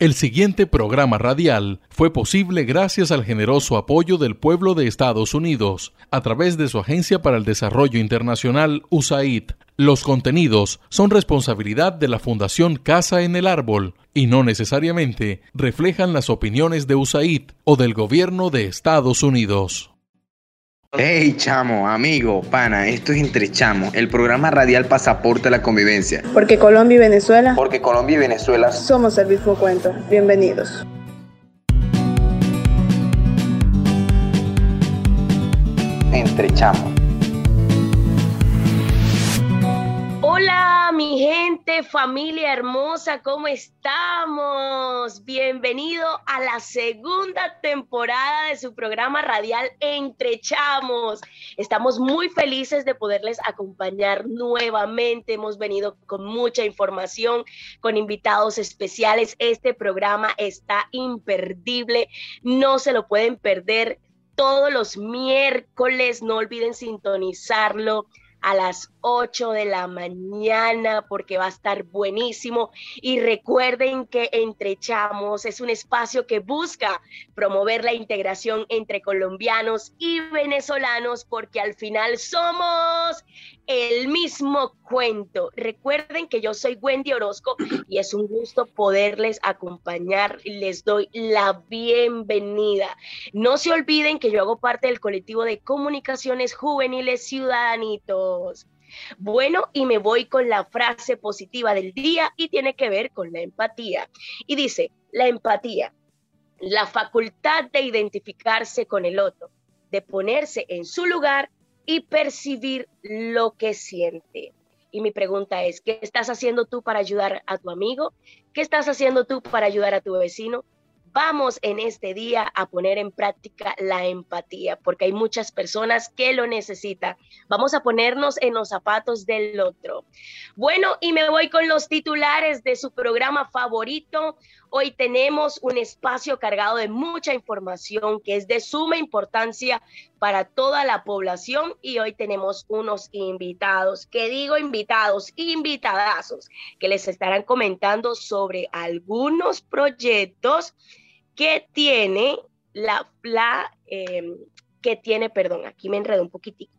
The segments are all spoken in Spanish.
El siguiente programa radial fue posible gracias al generoso apoyo del pueblo de Estados Unidos a través de su Agencia para el Desarrollo Internacional USAID. Los contenidos son responsabilidad de la Fundación Casa en el Árbol y no necesariamente reflejan las opiniones de USAID o del gobierno de Estados Unidos. Hey chamo, amigo, pana, esto es Entre Chamo, el programa radial Pasaporte a la Convivencia. Porque Colombia y Venezuela. Porque Colombia y Venezuela somos el mismo cuento. Bienvenidos. Entre Chamo. Hola, mi gente, familia hermosa, ¿cómo estamos? Bienvenido a la segunda temporada de su programa radial Entre Chamos. Estamos muy felices de poderles acompañar nuevamente. Hemos venido con mucha información, con invitados especiales. Este programa está imperdible, no se lo pueden perder todos los miércoles. No olviden sintonizarlo a las 8 de la mañana porque va a estar buenísimo. Y recuerden que Entrechamos es un espacio que busca promover la integración entre colombianos y venezolanos porque al final somos el mismo cuento. Recuerden que yo soy Wendy Orozco y es un gusto poderles acompañar. Les doy la bienvenida. No se olviden que yo hago parte del colectivo de comunicaciones juveniles ciudadanitos. Bueno, y me voy con la frase positiva del día y tiene que ver con la empatía. Y dice, la empatía, la facultad de identificarse con el otro, de ponerse en su lugar y percibir lo que siente. Y mi pregunta es, ¿qué estás haciendo tú para ayudar a tu amigo? ¿Qué estás haciendo tú para ayudar a tu vecino? Vamos en este día a poner en práctica la empatía, porque hay muchas personas que lo necesitan. Vamos a ponernos en los zapatos del otro. Bueno, y me voy con los titulares de su programa favorito. Hoy tenemos un espacio cargado de mucha información que es de suma importancia para toda la población y hoy tenemos unos invitados, que digo invitados, invitadazos, que les estarán comentando sobre algunos proyectos que tiene la, em, que tiene, perdón, aquí me enredo un poquitico,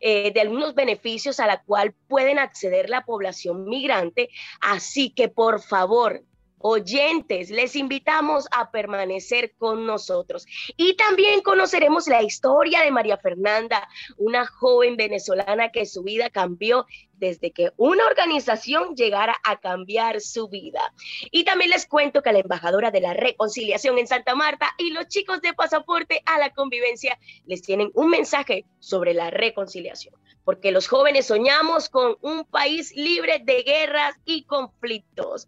eh, de algunos beneficios a la cual pueden acceder la población migrante. Así que por favor, oyentes, les invitamos a permanecer con nosotros. Y también conoceremos la historia de María Fernanda, una joven venezolana que su vida cambió desde que una organización llegara a cambiar su vida. Y también les cuento que la embajadora de la reconciliación en Santa Marta y los chicos de pasaporte a la convivencia les tienen un mensaje sobre la reconciliación porque los jóvenes soñamos con un país libre de guerras y conflictos.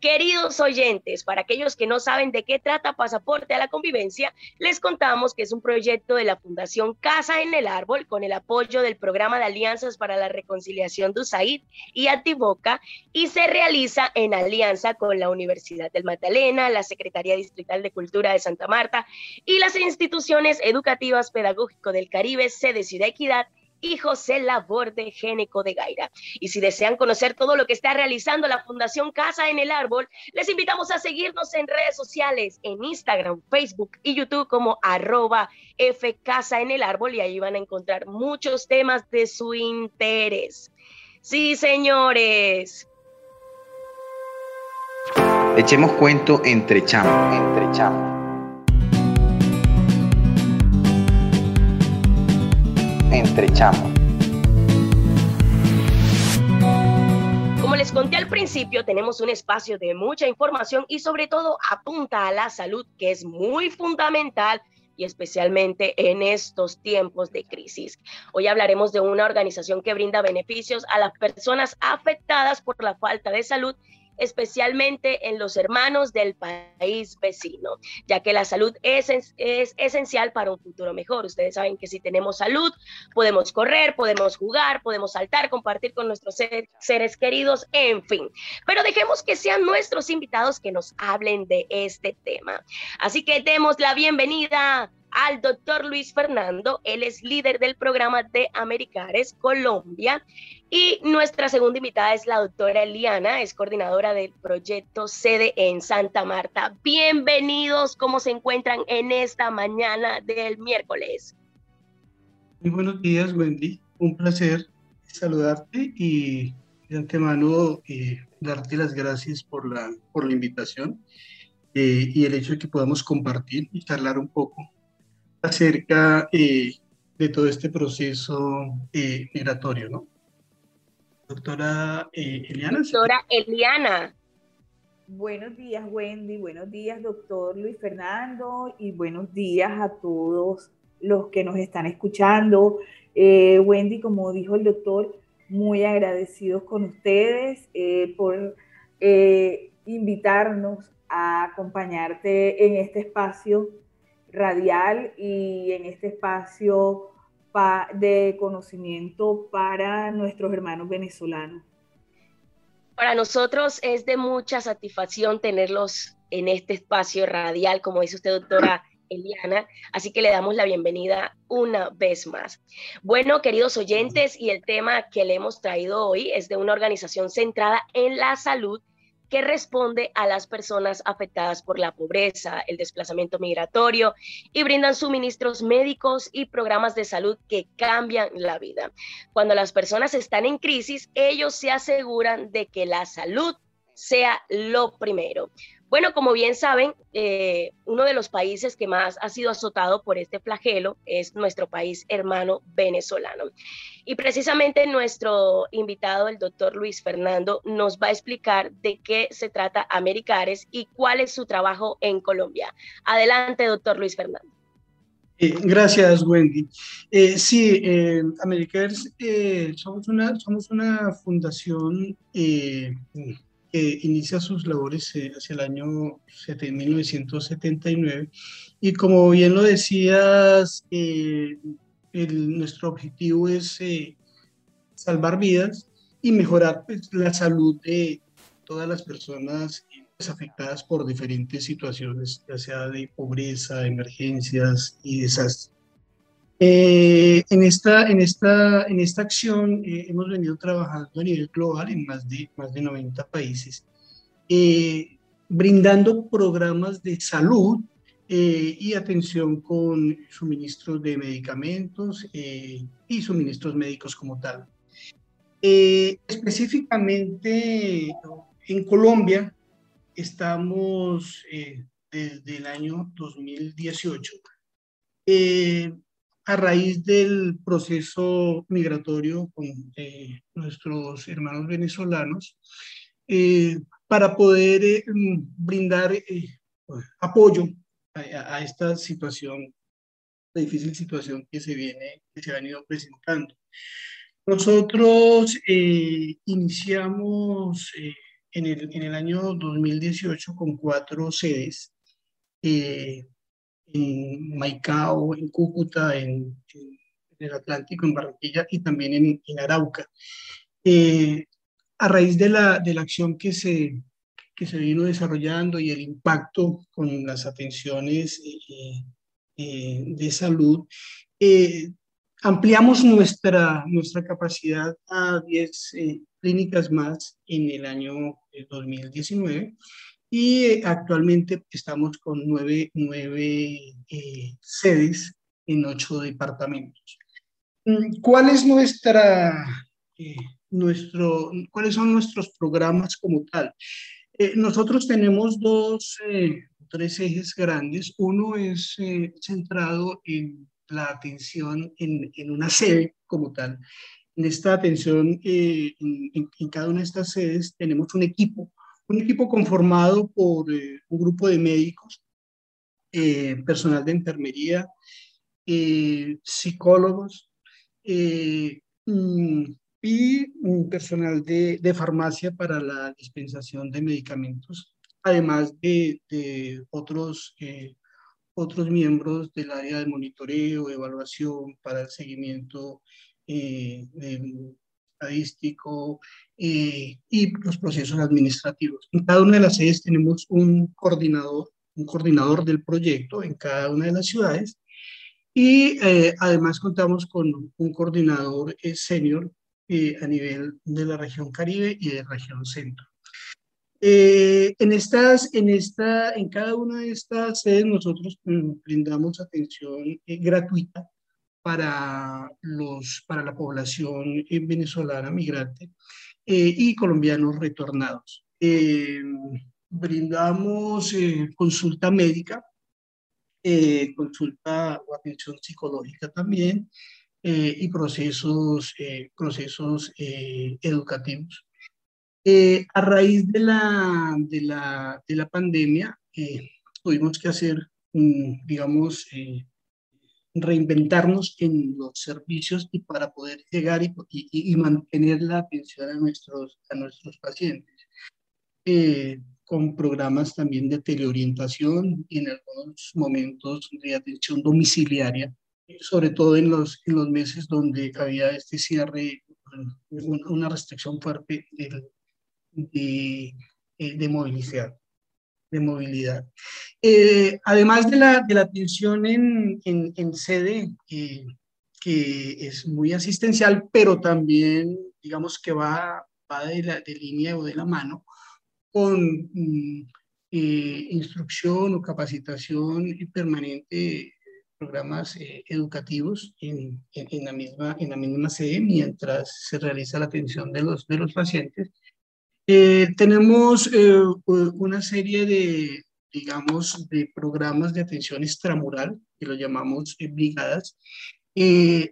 Queridos oyentes, para aquellos que no saben de qué trata Pasaporte a la Convivencia, les contamos que es un proyecto de la Fundación Casa en el Árbol con el apoyo del Programa de Alianzas para la Reconciliación USAID y Antiboca y se realiza en alianza con la Universidad del Magdalena, la Secretaría Distrital de Cultura de Santa Marta y las instituciones educativas pedagógico del Caribe, sede Ciudad Equidad y José Laborde Génico de Gaira. Y si desean conocer todo lo que está realizando la Fundación Casa en el Árbol, les invitamos a seguirnos en redes sociales, en Instagram, Facebook y YouTube como arroba F Casa en el Árbol y ahí van a encontrar muchos temas de su interés. Sí, señores. Echemos cuento entre chamo, entre chamo. entre Como les conté al principio, tenemos un espacio de mucha información y sobre todo apunta a la salud, que es muy fundamental y especialmente en estos tiempos de crisis. Hoy hablaremos de una organización que brinda beneficios a las personas afectadas por la falta de salud especialmente en los hermanos del país vecino, ya que la salud es, es esencial para un futuro mejor. Ustedes saben que si tenemos salud, podemos correr, podemos jugar, podemos saltar, compartir con nuestros seres queridos, en fin. Pero dejemos que sean nuestros invitados que nos hablen de este tema. Así que demos la bienvenida al doctor Luis Fernando. Él es líder del programa de Americares Colombia. Y nuestra segunda invitada es la doctora Eliana, es coordinadora del proyecto Sede en Santa Marta. Bienvenidos, ¿cómo se encuentran en esta mañana del miércoles? Muy buenos días, Wendy. Un placer saludarte y de antemano eh, darte las gracias por la, por la invitación eh, y el hecho de que podamos compartir y charlar un poco acerca eh, de todo este proceso migratorio, ¿no? Doctora Eliana. Doctora Eliana. Buenos días, Wendy. Buenos días, doctor Luis Fernando. Y buenos días a todos los que nos están escuchando. Wendy, como dijo el doctor, muy agradecidos con ustedes eh, por eh, invitarnos a acompañarte en este espacio radial y en este espacio de conocimiento para nuestros hermanos venezolanos. Para nosotros es de mucha satisfacción tenerlos en este espacio radial, como dice usted, doctora Eliana, así que le damos la bienvenida una vez más. Bueno, queridos oyentes, y el tema que le hemos traído hoy es de una organización centrada en la salud que responde a las personas afectadas por la pobreza, el desplazamiento migratorio y brindan suministros médicos y programas de salud que cambian la vida. Cuando las personas están en crisis, ellos se aseguran de que la salud sea lo primero. Bueno, como bien saben, eh, uno de los países que más ha sido azotado por este flagelo es nuestro país hermano venezolano. Y precisamente nuestro invitado, el doctor Luis Fernando, nos va a explicar de qué se trata Americares y cuál es su trabajo en Colombia. Adelante, doctor Luis Fernando. Eh, gracias, Wendy. Eh, sí, Americares somos una fundación que inicia sus labores eh, hacia el año 1979 y como bien lo decías, eh, nuestro objetivo es eh, salvar vidas y mejorar pues, la salud de todas las personas pues, afectadas por diferentes situaciones, ya sea de pobreza, emergencias y desastres. Eh, en, esta, en, esta, en esta acción eh, hemos venido trabajando a nivel global en más de, más de 90 países, eh, brindando programas de salud y atención con suministros de medicamentos y suministros médicos como tal. específicamente en Colombia estamos desde el año 2018 a raíz del proceso migratorio con eh, nuestros hermanos venezolanos, eh, para poder eh, brindar apoyo a, esta situación, la difícil situación que se viene, que se ha venido presentando. Nosotros iniciamos en el, en, el, año 2018 con cuatro sedes en Maicao, en Cúcuta, en, el Atlántico, en Barranquilla y también en, en Arauca. Eh, a raíz de la, de la acción que se, que se vino desarrollando y el impacto con las atenciones eh, eh, de salud, ampliamos nuestra, nuestra capacidad a 10 clínicas más en el año 2019 y eh, actualmente estamos con nueve, nueve eh, sedes en ocho departamentos. Mm, ¿Cuál es nuestra, eh, nuestro, ¿Cuáles son nuestros programas como tal? nosotros tenemos dos, tres ejes grandes. Uno es centrado en la atención en, en, una sede como tal. En esta atención, en, en cada una de estas sedes tenemos un equipo un equipo conformado por eh, un grupo de médicos, eh, personal de enfermería, eh, psicólogos mm, y personal de, de, farmacia para la dispensación de medicamentos, además de, de otros, otros miembros del área de monitoreo, evaluación para el seguimiento de estadístico eh, y los procesos administrativos. En cada una de las sedes tenemos un coordinador, un coordinador del proyecto en cada una de las ciudades Y eh, además contamos con un coordinador eh, senior eh, a nivel de la región Caribe y de región Centro. en, estas, en, esta, en cada una de estas sedes nosotros mm, brindamos atención gratuita para, los, para la población venezolana migrante y colombianos retornados. brindamos consulta médica eh, consulta o atención psicológica también eh, y procesos, eh, procesos educativos. a raíz de la, de la, de la pandemia, tuvimos que hacer, digamos, reinventarnos en los servicios y para poder llegar y, y, mantener la atención a nuestros, a nuestros pacientes con programas también de teleorientación y en algunos momentos de atención domiciliaria, sobre todo en los, en los meses donde había este cierre, una restricción fuerte de, de, eh, de movilidad. De movilidad. Eh, además de la, de la atención en, en, en sede, eh, que es muy asistencial, pero también, digamos que va, va de, la, de línea o de la mano con mm, eh, instrucción o capacitación permanente, programas eh, educativos en, en, la misma, en la misma sede mientras se realiza la atención de los, de los pacientes. Eh, tenemos una serie de, digamos, de programas de atención extramural, que lo llamamos brigadas,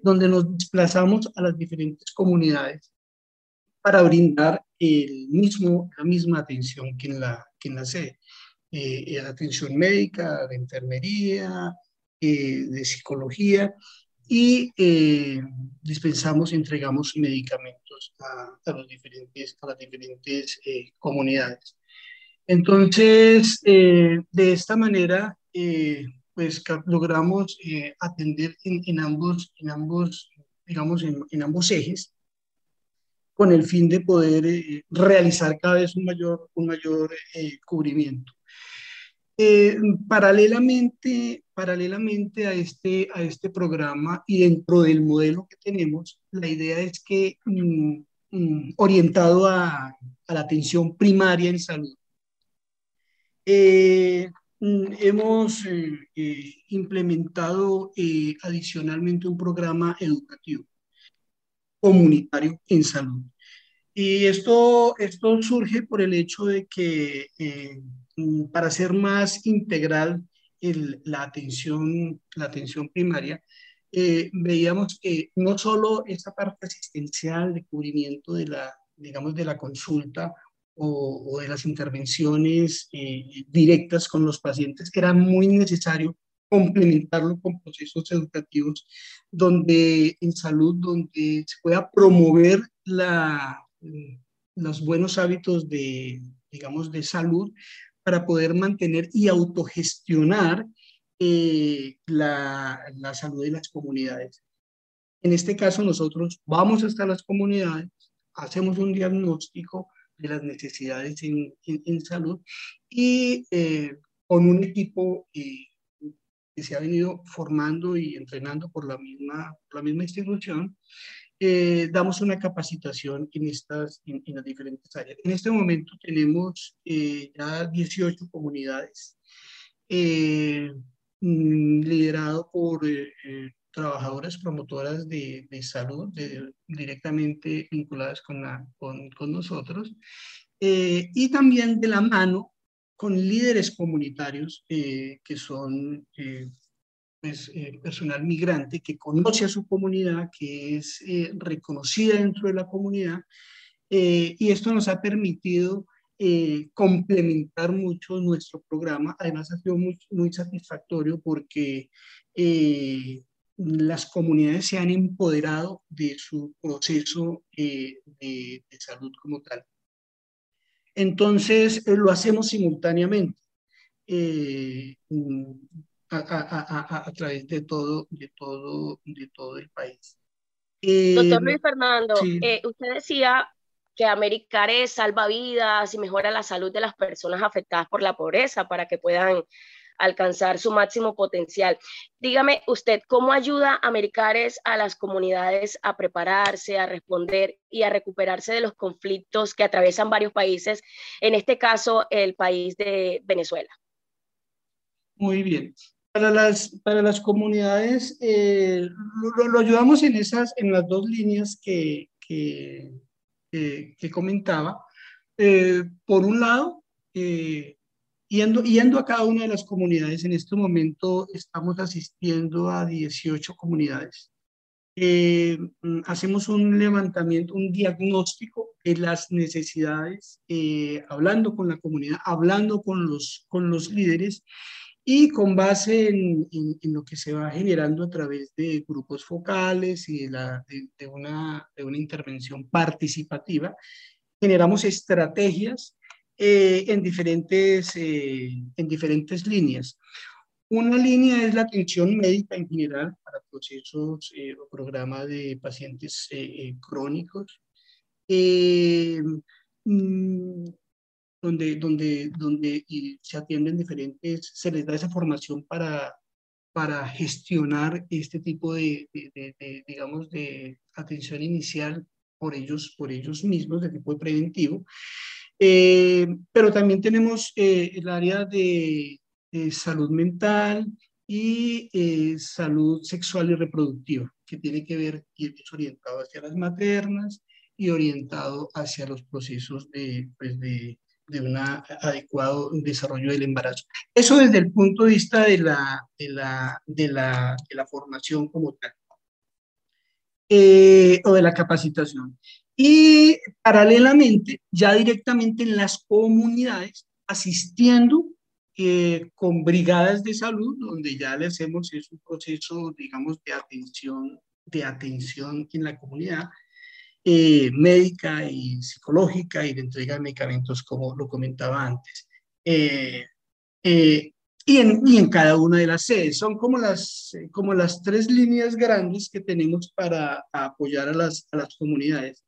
donde nos desplazamos a las diferentes comunidades para brindar el mismo, la misma atención que en la, que en la sede. Eh, eh, atención médica, de enfermería, eh, de psicología y dispensamos y entregamos medicamentos a, los diferentes, a las diferentes comunidades. Entonces, de esta manera, pues logramos atender en, ambos, en ambos, digamos, en, ambos ejes con el fin de poder eh, realizar cada vez un mayor, un mayor eh, cubrimiento. Eh, paralelamente, paralelamente a, este, a este programa y dentro del modelo que tenemos, la idea es que mm, mm, orientado a, la atención primaria en salud, mm, hemos implementado adicionalmente un programa educativo comunitario en salud. Y esto, esto surge por el hecho de que eh, para ser más integral la, atención, la atención primaria, eh, veíamos que no solo esa parte asistencial de cubrimiento de la, digamos, de la consulta o, o de las intervenciones eh, directas con los pacientes, era muy necesario complementarlo con procesos educativos donde en salud, donde se pueda promover la, los buenos hábitos de, digamos, de salud para poder mantener y autogestionar eh, la, la, salud de las comunidades. En este caso, nosotros vamos hasta las comunidades, hacemos un diagnóstico de las necesidades en, en, salud y eh, con un equipo eh, que se ha venido formando y entrenando por la misma, la misma institución, eh, damos una capacitación en, estas, en, las diferentes áreas. En este momento tenemos eh, ya 18 comunidades eh, mm, liderado por trabajadoras promotoras de, de salud directamente vinculadas con, la, con, con nosotros y también de la mano con líderes comunitarios eh, que son eh, pues, eh, personal migrante que conoce a su comunidad, que es reconocida dentro de la comunidad, y esto nos ha permitido complementar mucho nuestro programa. Además, ha sido muy, satisfactorio porque las comunidades se han empoderado de su proceso de, salud como tal. Entonces, eh, lo hacemos simultáneamente eh, a, través de todo, de todo, de todo el país. Doctor Luis Fernando, eh, usted decía que Americare salva vidas y mejora la salud de las personas afectadas por la pobreza para que puedan alcanzar su máximo potencial. Dígame usted, ¿cómo ayuda Americares a las comunidades a prepararse, a responder y a recuperarse de los conflictos que atraviesan varios países, en este caso el país de Venezuela? Muy bien. Para las, para las comunidades, eh, lo, ayudamos en, esas, en las dos líneas que, que, que, comentaba. Eh, por un lado, eh, yendo, yendo a cada una de las comunidades, en este momento estamos asistiendo a 18 comunidades. Mm, hacemos un levantamiento, un diagnóstico de las necesidades, hablando con la comunidad, hablando con los, con los líderes y con base en, en, lo que se va generando a través de grupos focales y de, la, de, una, de una, intervención participativa, generamos estrategias eh, en, diferentes, eh, en diferentes líneas. Una línea es la atención médica en general para procesos eh, o programas de pacientes crónicos. Mm, donde, donde, donde se atienden diferentes, se les da esa formación para, para gestionar este tipo de, de, digamos, de atención inicial por ellos, por ellos mismos, de tipo preventivo. Eh, pero también tenemos eh, el área de, salud mental y eh, salud sexual y reproductiva, que tiene que ver y es orientado hacia las maternas y orientado hacia los procesos de, pues de, de un adecuado desarrollo del embarazo. Eso desde el punto de vista de la, de la, de la, de la formación como tal, eh, o de la capacitación. Y paralelamente, ya directamente en las comunidades, asistiendo eh, con brigadas de salud, donde ya le hacemos es un proceso, digamos, de atención, de atención en la comunidad, eh, médica y psicológica y de entrega de medicamentos, como lo comentaba antes. Eh, eh, y, en, y, en, cada una de las sedes. Son como las, como las tres líneas grandes que tenemos para apoyar a las, a las comunidades.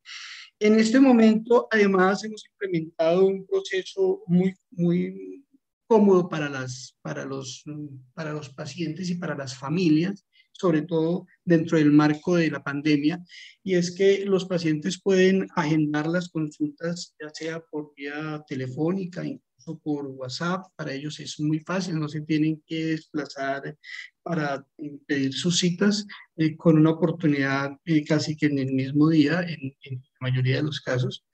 En este momento, además, hemos implementado un proceso muy, muy cómodo para, las, para, los, para los pacientes y para las familias, sobre todo dentro del marco de la pandemia, y es que los pacientes pueden agendar las consultas, ya sea por vía telefónica, incluso por WhatsApp. Para ellos es muy fácil, no se tienen que desplazar para pedir sus citas eh, con una oportunidad eh, casi que en el mismo día, en, la mayoría de los casos.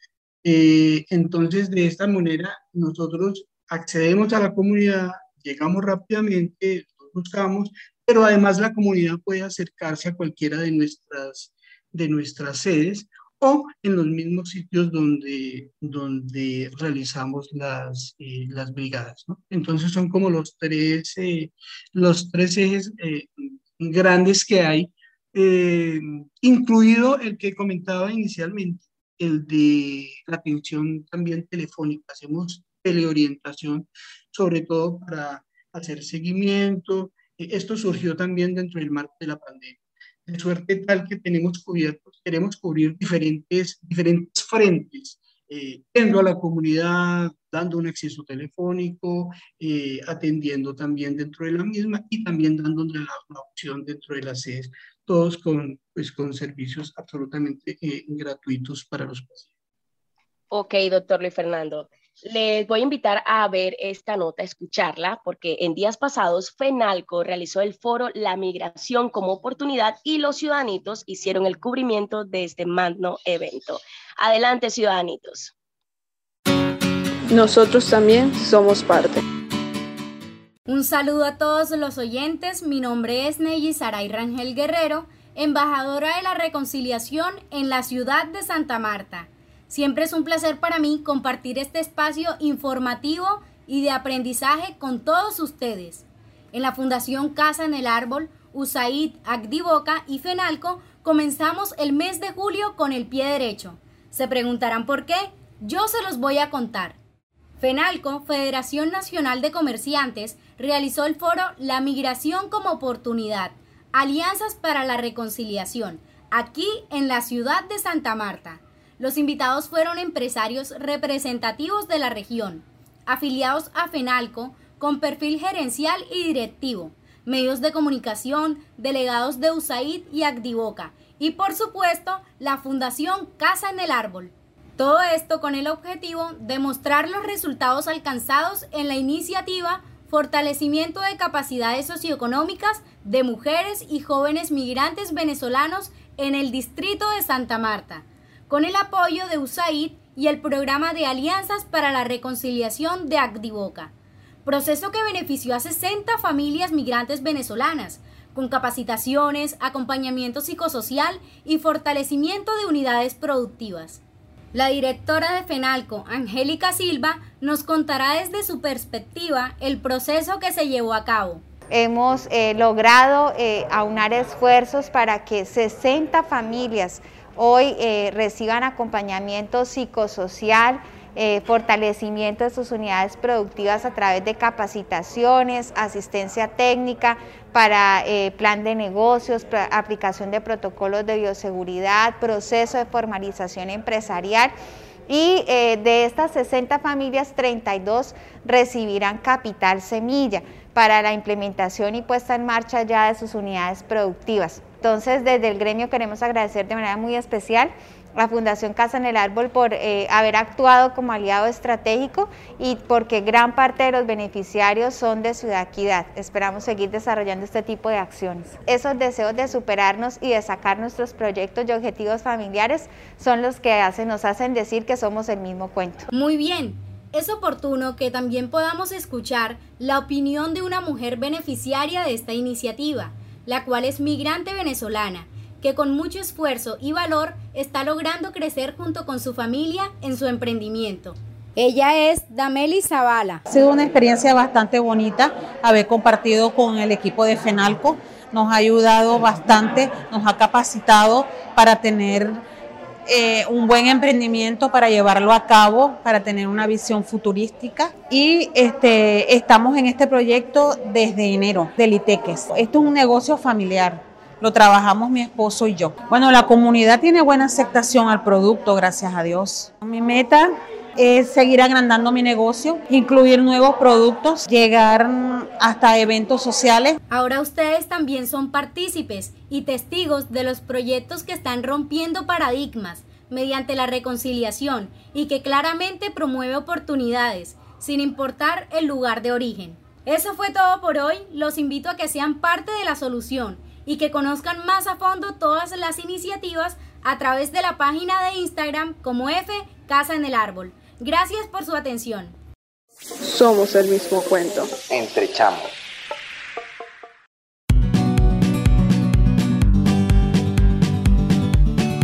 Eh, entonces, de esta manera, nosotros accedemos a la comunidad, llegamos rápidamente, buscamos, pero además la comunidad puede acercarse a cualquiera de nuestras, de nuestras sedes o en los mismos sitios donde, donde realizamos las, eh, las brigadas. ¿no? Entonces son como los tres, eh, los tres ejes eh, grandes que hay, incluido el que comentaba inicialmente, el de la atención también telefónica. Hacemos teleorientación, sobre todo para hacer seguimiento, esto surgió también dentro del marco de la pandemia. De suerte tal que tenemos cubiertos, queremos cubrir diferentes, diferentes frentes, eh, a la comunidad, dando un acceso telefónico, eh, atendiendo también dentro de la misma y también dando la, opción dentro de las sedes, todos con, pues, con servicios absolutamente eh, gratuitos para los pacientes. Ok, doctor Luis Fernando. Les voy a invitar a ver esta nota, a escucharla, porque en días pasados FENALCO realizó el foro La migración como oportunidad y los ciudadanitos hicieron el cubrimiento de este magno evento. Adelante, ciudadanitos. Nosotros también somos parte. Un saludo a todos los oyentes. Mi nombre es Neyi Saray Rangel Guerrero, embajadora de la reconciliación en la ciudad de Santa Marta. Siempre es un placer para mí compartir este espacio informativo y de aprendizaje con todos ustedes. En la Fundación Casa en el Árbol, USAID, Agdivoca y FENALCO comenzamos el mes de julio con el pie derecho. Se preguntarán por qué, yo se los voy a contar. FENALCO, Federación Nacional de Comerciantes, realizó el foro La Migración como Oportunidad, Alianzas para la Reconciliación, aquí en la ciudad de Santa Marta. Los invitados fueron empresarios representativos de la región, afiliados a FENALCO, con perfil gerencial y directivo, medios de comunicación, delegados de USAID y Acdivoca, y por supuesto la Fundación Casa en el Árbol. Todo esto con el objetivo de mostrar los resultados alcanzados en la iniciativa Fortalecimiento de capacidades socioeconómicas de mujeres y jóvenes migrantes venezolanos en el distrito de Santa Marta, con el apoyo de USAID y el programa de alianzas para la reconciliación de Acdivoca, proceso que benefició a 60 familias migrantes venezolanas, con capacitaciones, acompañamiento psicosocial y fortalecimiento de unidades productivas. La directora de FENALCO, Angélica Silva, nos contará desde su perspectiva el proceso que se llevó a cabo. Hemos eh, logrado eh, aunar esfuerzos para que 60 familias hoy eh, reciban acompañamiento psicosocial, eh, fortalecimiento de sus unidades productivas a través de capacitaciones, asistencia técnica para eh, plan de negocios, aplicación de protocolos de bioseguridad, proceso de formalización empresarial. Y de estas 60 familias, 32 recibirán capital semilla para la implementación y puesta en marcha ya de sus unidades productivas. Entonces, desde el gremio queremos agradecer de manera muy especial la Fundación Casa en el Árbol por eh, haber actuado como aliado estratégico y porque gran parte de los beneficiarios son de Ciudad Equidad. Esperamos seguir desarrollando este tipo de acciones. Esos deseos de superarnos y de sacar nuestros proyectos y objetivos familiares son los que nos hacen decir que somos el mismo cuento. Muy bien. Es oportuno que también podamos escuchar la opinión de una mujer beneficiaria de esta iniciativa, la cual es migrante venezolana que con mucho esfuerzo y valor está logrando crecer junto con su familia en su emprendimiento. Ella es Dameli Zavala. Ha sido una experiencia bastante bonita haber compartido con el equipo de FENALCO. Nos ha ayudado bastante, nos ha capacitado para tener eh, un buen emprendimiento, para llevarlo a cabo, para tener una visión futurística. Y este, estamos en este proyecto desde enero del ITEQUES. Esto es un negocio familiar lo trabajamos mi esposo y yo. Bueno, la comunidad tiene buena aceptación al producto, gracias a Dios. Mi meta es seguir agrandando mi negocio, incluir nuevos productos, llegar hasta eventos sociales. Ahora ustedes también son partícipes y testigos de los proyectos que están rompiendo paradigmas mediante la reconciliación y que claramente promueve oportunidades, sin importar el lugar de origen. Eso fue todo por hoy. Los invito a que sean parte de la solución y que conozcan más a fondo todas las iniciativas a través de la página de Instagram como F Casa en el Árbol. Gracias por su atención. Somos el mismo cuento. Entre chamos.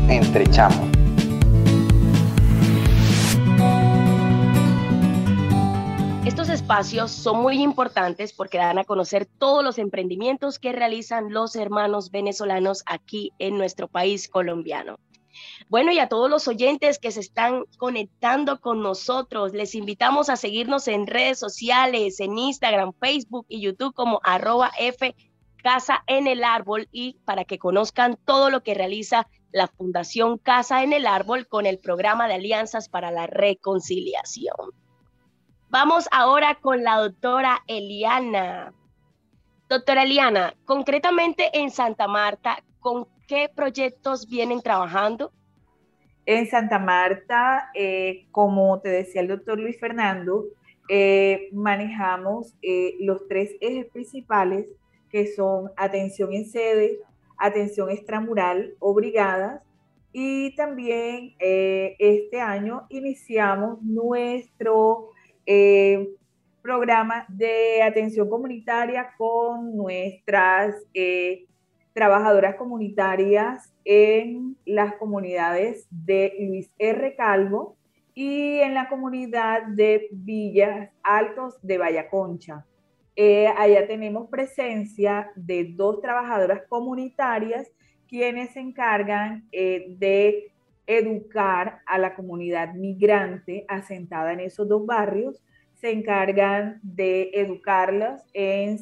Entre chamos. espacios son muy importantes porque dan a conocer todos los emprendimientos que realizan los hermanos venezolanos aquí en nuestro país colombiano. Bueno, y a todos los oyentes que se están conectando con nosotros, les invitamos a seguirnos en redes sociales, en Instagram, Facebook y YouTube como arroba F Casa en el Árbol y para que conozcan todo lo que realiza la Fundación Casa en el Árbol con el programa de alianzas para la reconciliación. Vamos ahora con la doctora Eliana. Doctora Eliana, concretamente en Santa Marta, ¿con qué proyectos vienen trabajando? En Santa Marta, eh, como te decía el doctor Luis Fernando, eh, manejamos eh, los tres ejes principales que son atención en sede, atención extramural o brigadas y también este año iniciamos nuestro programa de atención comunitaria con nuestras trabajadoras comunitarias en las comunidades de Luis R. Calvo y en la comunidad de Villas Altos de Vallaconcha. Eh, allá tenemos presencia de dos trabajadoras comunitarias quienes se encargan de educar a la comunidad migrante asentada en esos dos barrios, se encargan de educarlas en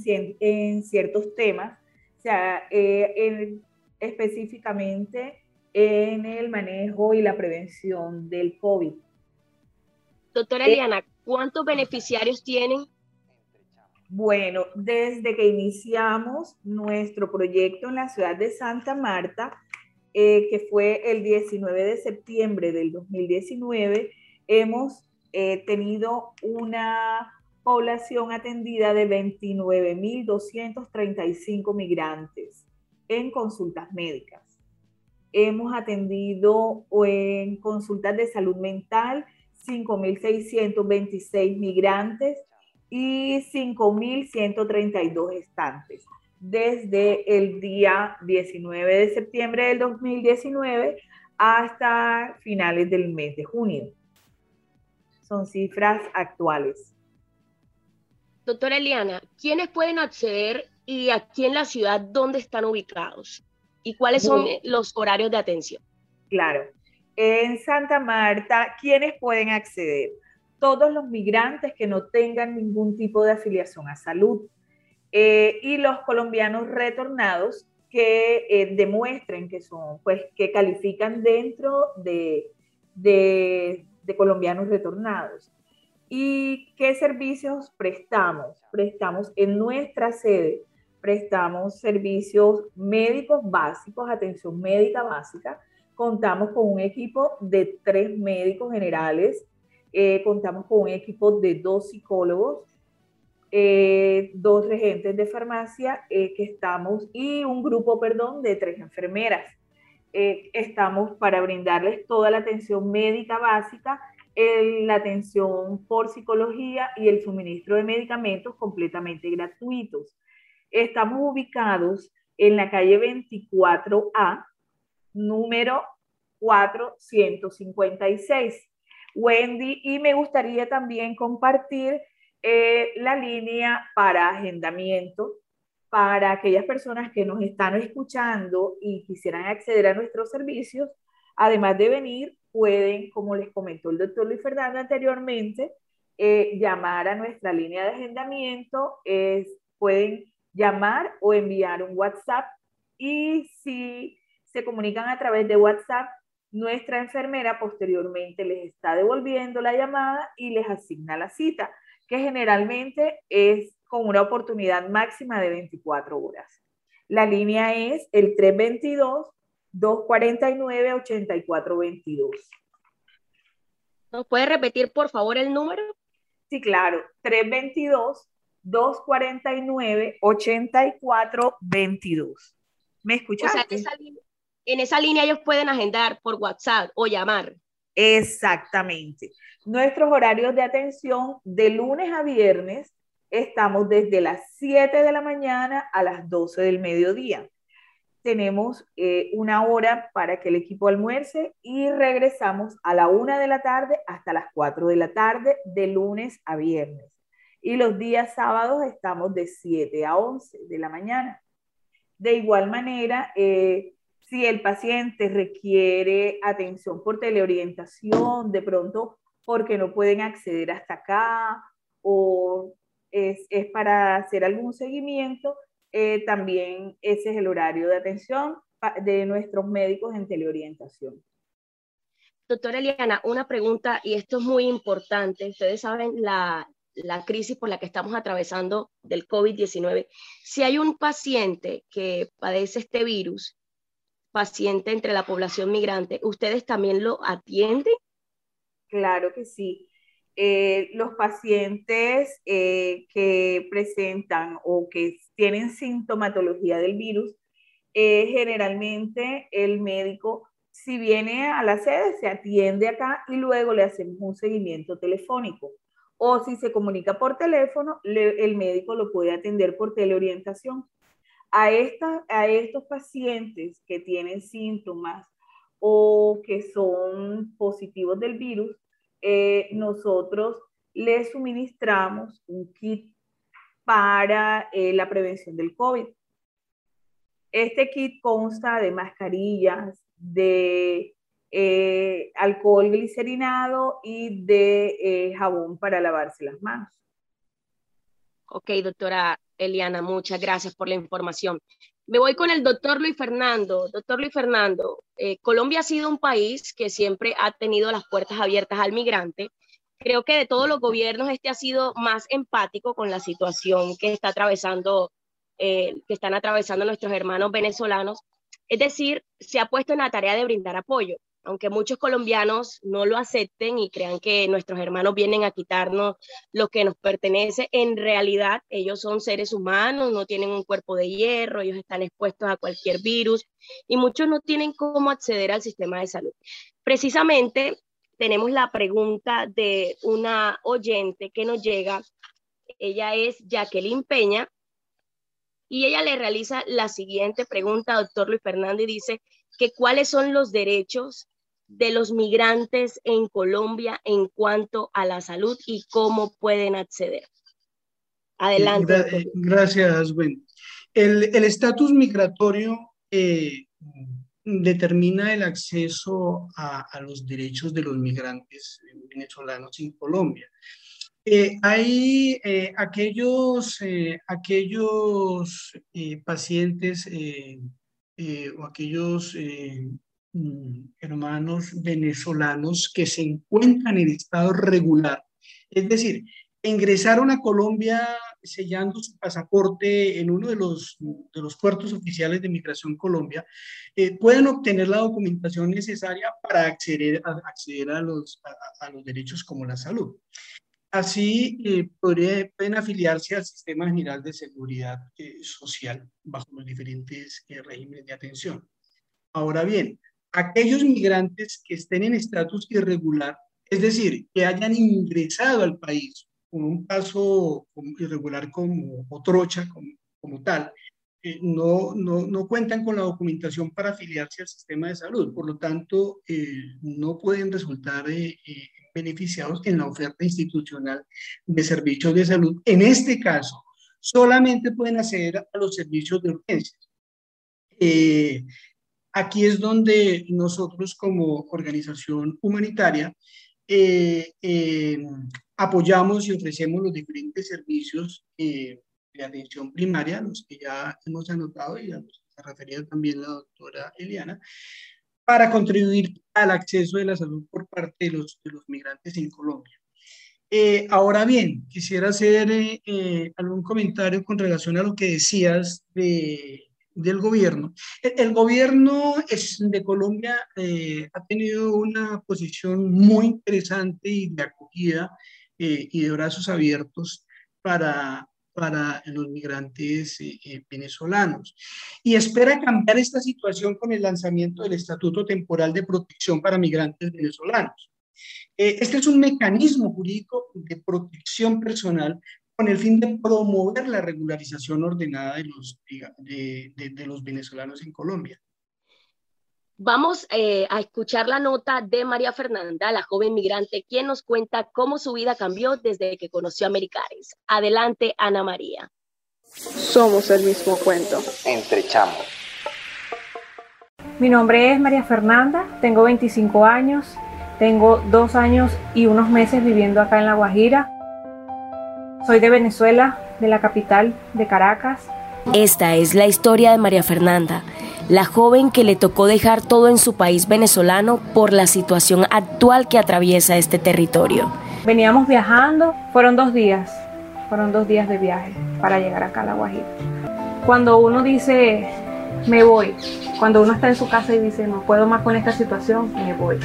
ciertos temas, o sea, eh, específicamente en el manejo y la prevención del COVID. Doctora Eliana, ¿cuántos beneficiarios tienen? Bueno, desde que iniciamos nuestro proyecto en la ciudad de Santa Marta, eh, que fue el 19 de septiembre del 2019, hemos eh, tenido una población atendida de 29.235 migrantes en consultas médicas. Hemos atendido en consultas de salud mental 5.626 migrantes y 5.132 estantes desde el día 19 de septiembre del 2019 hasta finales del mes de junio. Son cifras actuales. Doctora Eliana, ¿quiénes pueden acceder y aquí en la ciudad dónde están ubicados? ¿Y cuáles son los horarios de atención? Claro. En Santa Marta, ¿quiénes pueden acceder? Todos los migrantes que no tengan ningún tipo de afiliación a salud eh, y los colombianos retornados que eh, demuestren que son, pues, que califican dentro de, de, de colombianos retornados. ¿Y qué servicios prestamos? Prestamos en nuestra sede, prestamos servicios médicos básicos, atención médica básica. Contamos con un equipo de tres médicos generales, eh, contamos con un equipo de dos psicólogos, eh, dos regentes de farmacia eh, que estamos y un grupo, perdón, de tres enfermeras. Eh, estamos para brindarles toda la atención médica básica, la atención por psicología y el suministro de medicamentos completamente gratuitos. Estamos ubicados en la calle 24A, número 456. Wendy, y me gustaría también compartir eh, la línea para agendamiento para aquellas personas que nos están escuchando y quisieran acceder a nuestros servicios. Además de venir, pueden, como les comentó el doctor Luis Fernando anteriormente, eh, llamar a nuestra línea de agendamiento. Es, pueden llamar o enviar un WhatsApp y si se comunican a través de WhatsApp, nuestra enfermera posteriormente les está devolviendo la llamada y les asigna la cita que generalmente es con una oportunidad máxima de 24 horas. La línea es el 322-249-8422. ¿Nos puede repetir, por favor, el número? Sí, claro, 322-249-8422. ¿Me escuchaste? O sea, en, esa en esa línea ellos pueden agendar por WhatsApp o llamar. Exactamente. Nuestros horarios de atención de lunes a viernes estamos desde las 7 de la mañana a las 12 del mediodía. Tenemos eh, una hora para que el equipo almuerce y regresamos a la 1 de la tarde hasta las 4 de la tarde de lunes a viernes. Y los días sábados estamos de 7 a 11 de la mañana. De igual manera, eh, si el paciente requiere atención por teleorientación, de pronto porque no pueden acceder hasta acá o es, para hacer algún seguimiento, eh, también ese es el horario de atención de nuestros médicos en teleorientación. Doctora Eliana, una pregunta, y esto es muy importante. Ustedes saben la, la crisis por la que estamos atravesando del COVID-19. Si hay un paciente que padece este virus, paciente entre la población migrante, ¿ustedes también lo atienden? Claro que sí. Eh, los pacientes eh, que presentan o que tienen sintomatología del virus, eh, generalmente el médico, si viene a la sede, se atiende acá y luego le hacemos un seguimiento telefónico. O si se comunica por teléfono, el médico lo puede atender por teleorientación a, a estos pacientes que tienen síntomas o que son positivos del virus, eh, nosotros les suministramos un kit para eh, la prevención del COVID. Este kit consta de mascarillas, de eh, alcohol glicerinado y de jabón para lavarse las manos. Ok, doctora Eliana, muchas gracias por la información. Me voy con el doctor Luis Fernando. Doctor Luis Fernando, eh, Colombia ha sido un país que siempre ha tenido las puertas abiertas al migrante, creo que de todos los gobiernos este ha sido más empático con la situación que está atravesando, eh, que están atravesando nuestros hermanos venezolanos. Es decir, se ha puesto en la tarea de brindar apoyo aunque muchos colombianos no lo acepten y crean que nuestros hermanos vienen a quitarnos lo que nos pertenece, en realidad ellos son seres humanos, no tienen un cuerpo de hierro, ellos están expuestos a cualquier virus y muchos no tienen cómo acceder al sistema de salud. Precisamente tenemos la pregunta de una oyente que nos llega, ella es Jacqueline Peña, y ella le realiza la siguiente pregunta, doctor Luis Fernández, dice que cuáles son los derechos de los migrantes en Colombia en cuanto a la salud y cómo pueden acceder. Adelante. gracias, Gwen. El estatus migratorio eh, determina el acceso a, los derechos de los migrantes venezolanos en Colombia. Eh, hay eh, aquellos, aquellos pacientes o aquellos hermanos venezolanos que se encuentran en estado regular. Es decir, ingresaron a Colombia sellando su pasaporte en uno de los, de los puertos oficiales de Migración Colombia, eh, pueden obtener la documentación necesaria para acceder a, acceder a, los, a, los derechos como la salud. Así eh, pueden afiliarse al Sistema General de Seguridad eh, Social bajo los diferentes regímenes de atención. Ahora bien, aquellos migrantes que estén en estatus irregular, es decir, que hayan ingresado al país con un paso irregular como o trocha, como, tal, eh, no, no, no, cuentan con la documentación para afiliarse al sistema de salud. Por lo tanto, eh, no pueden resultar eh, beneficiados en la oferta institucional de servicios de salud. En este caso, solamente pueden acceder a los servicios de urgencias. Aquí es donde nosotros como organización humanitaria eh, eh, apoyamos y ofrecemos los diferentes servicios eh, de atención primaria, los que ya hemos anotado y a los que se refería también la doctora Eliana, para contribuir al acceso de la salud por parte de los, de los migrantes en Colombia. ahora bien, quisiera hacer algún comentario con relación a lo que decías de del gobierno. El, gobierno es, de Colombia eh, ha tenido una posición muy interesante y de acogida eh, y de brazos abiertos para, para los migrantes eh, venezolanos. Y espera cambiar esta situación con el lanzamiento del Estatuto Temporal de Protección para Migrantes Venezolanos. Este es un mecanismo jurídico de protección personal con el fin de promover la regularización ordenada de los, de, de, los venezolanos en Colombia. Vamos eh, a escuchar la nota de María Fernanda, la joven migrante, quien nos cuenta cómo su vida cambió desde que conoció a Americaris. Adelante, Ana María. Somos el mismo cuento. Entre chamos. Mi nombre es María Fernanda, tengo 25 años, tengo dos años y unos meses viviendo acá en La Guajira. Soy de Venezuela, de la capital, de Caracas. Esta es la historia de María Fernanda, la joven que le tocó dejar todo en su país venezolano por la situación actual que atraviesa este territorio. Veníamos viajando, fueron dos días, fueron dos días de viaje para llegar acá a La Guajira. Cuando uno dice, me voy, cuando uno está en su casa y dice, no puedo más con esta situación, me voy.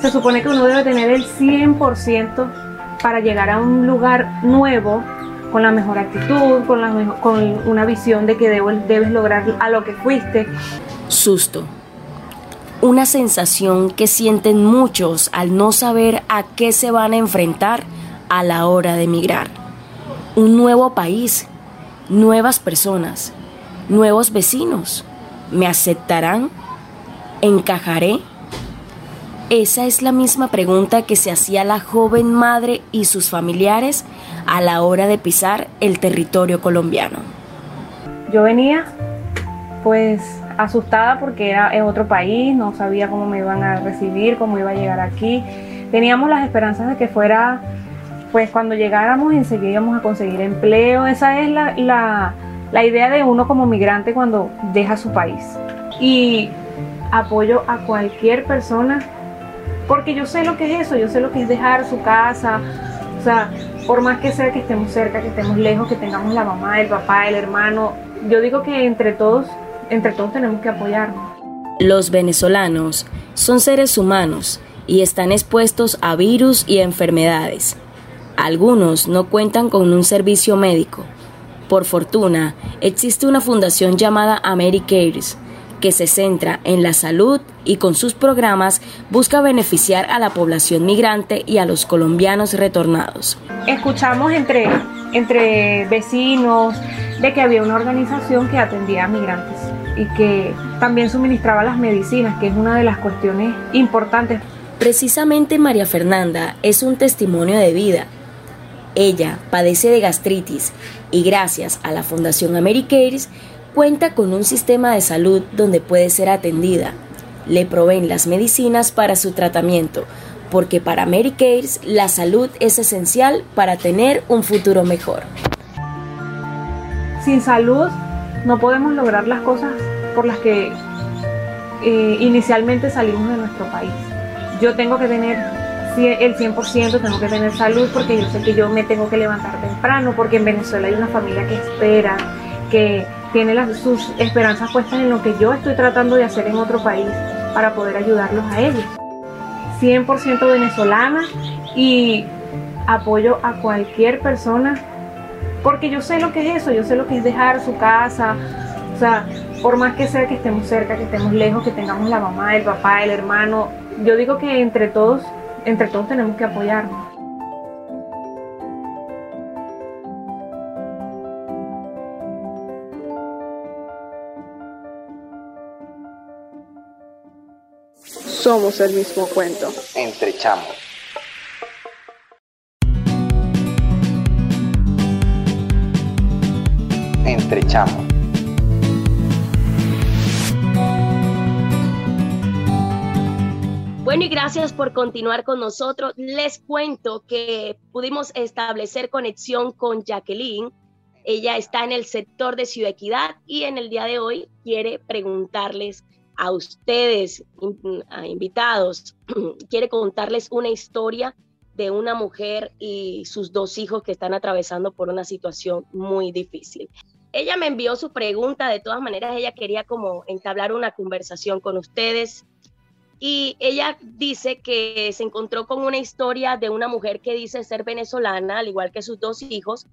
Se supone que uno debe tener el 100% para llegar a un lugar nuevo con la mejor actitud, con, la con una visión de que debes lograr a lo que fuiste. Susto. Una sensación que sienten muchos al no saber a qué se van a enfrentar a la hora de emigrar. Un nuevo país, nuevas personas, nuevos vecinos. ¿Me aceptarán? ¿Encajaré? Esa es la misma pregunta que se hacía la joven madre y sus familiares a la hora de pisar el territorio colombiano. Yo venía pues asustada porque era en otro país, no sabía cómo me iban a recibir, cómo iba a llegar aquí. Teníamos las esperanzas de que fuera, pues cuando llegáramos enseguida íbamos a conseguir empleo. Esa es la, la, la idea de uno como migrante cuando deja su país. Y apoyo a cualquier persona Porque yo sé lo que es eso, yo sé lo que es dejar su casa, o sea, por más que sea que estemos cerca, que estemos lejos, que tengamos la mamá, el papá, el hermano, yo digo que entre todos, entre todos tenemos que apoyarnos. Los venezolanos son seres humanos y están expuestos a virus y enfermedades. Algunos no cuentan con un servicio médico. Por fortuna, existe una fundación llamada AmeriCares que se centra en la salud y con sus programas busca beneficiar a la población migrante y a los colombianos retornados. Escuchamos entre, entre vecinos de que había una organización que atendía a migrantes y que también suministraba las medicinas, que es una de las cuestiones importantes. Precisamente María Fernanda es un testimonio de vida. Ella padece de gastritis y gracias a la Fundación AmeriCares cuenta con un sistema de salud donde puede ser atendida. Le proveen las medicinas para su tratamiento, porque para Mary Cares la salud es esencial para tener un futuro mejor. Sin salud no podemos lograr las cosas por las que eh, inicialmente salimos de nuestro país. Yo tengo que tener el 100%, tengo que tener salud porque yo sé que yo me tengo que levantar temprano, porque en Venezuela hay una familia que espera, que tiene sus esperanzas puestas en lo que yo estoy tratando de hacer en otro país para poder ayudarlos a ellos. 100% venezolana y apoyo a cualquier persona porque yo sé lo que es eso, yo sé lo que es dejar su casa, o sea, por más que sea que estemos cerca, que estemos lejos, que tengamos la mamá, el papá, el hermano, yo digo que entre todos, entre todos tenemos que apoyarnos. Somos el mismo cuento. Entre chamos. Entre chamos. Bueno, y gracias por continuar con nosotros. Les cuento que pudimos establecer conexión con Jacqueline. Ella está en el sector de Ciudad Equidad y en el día de hoy quiere preguntarles a ustedes, invitados, quiere contarles una historia de una mujer y sus dos hijos que están atravesando por una situación muy difícil. Ella me envió su pregunta, de todas maneras ella quería como entablar una conversación con ustedes y ella dice que se encontró con una historia de una mujer que dice ser venezolana, al igual que sus dos hijos,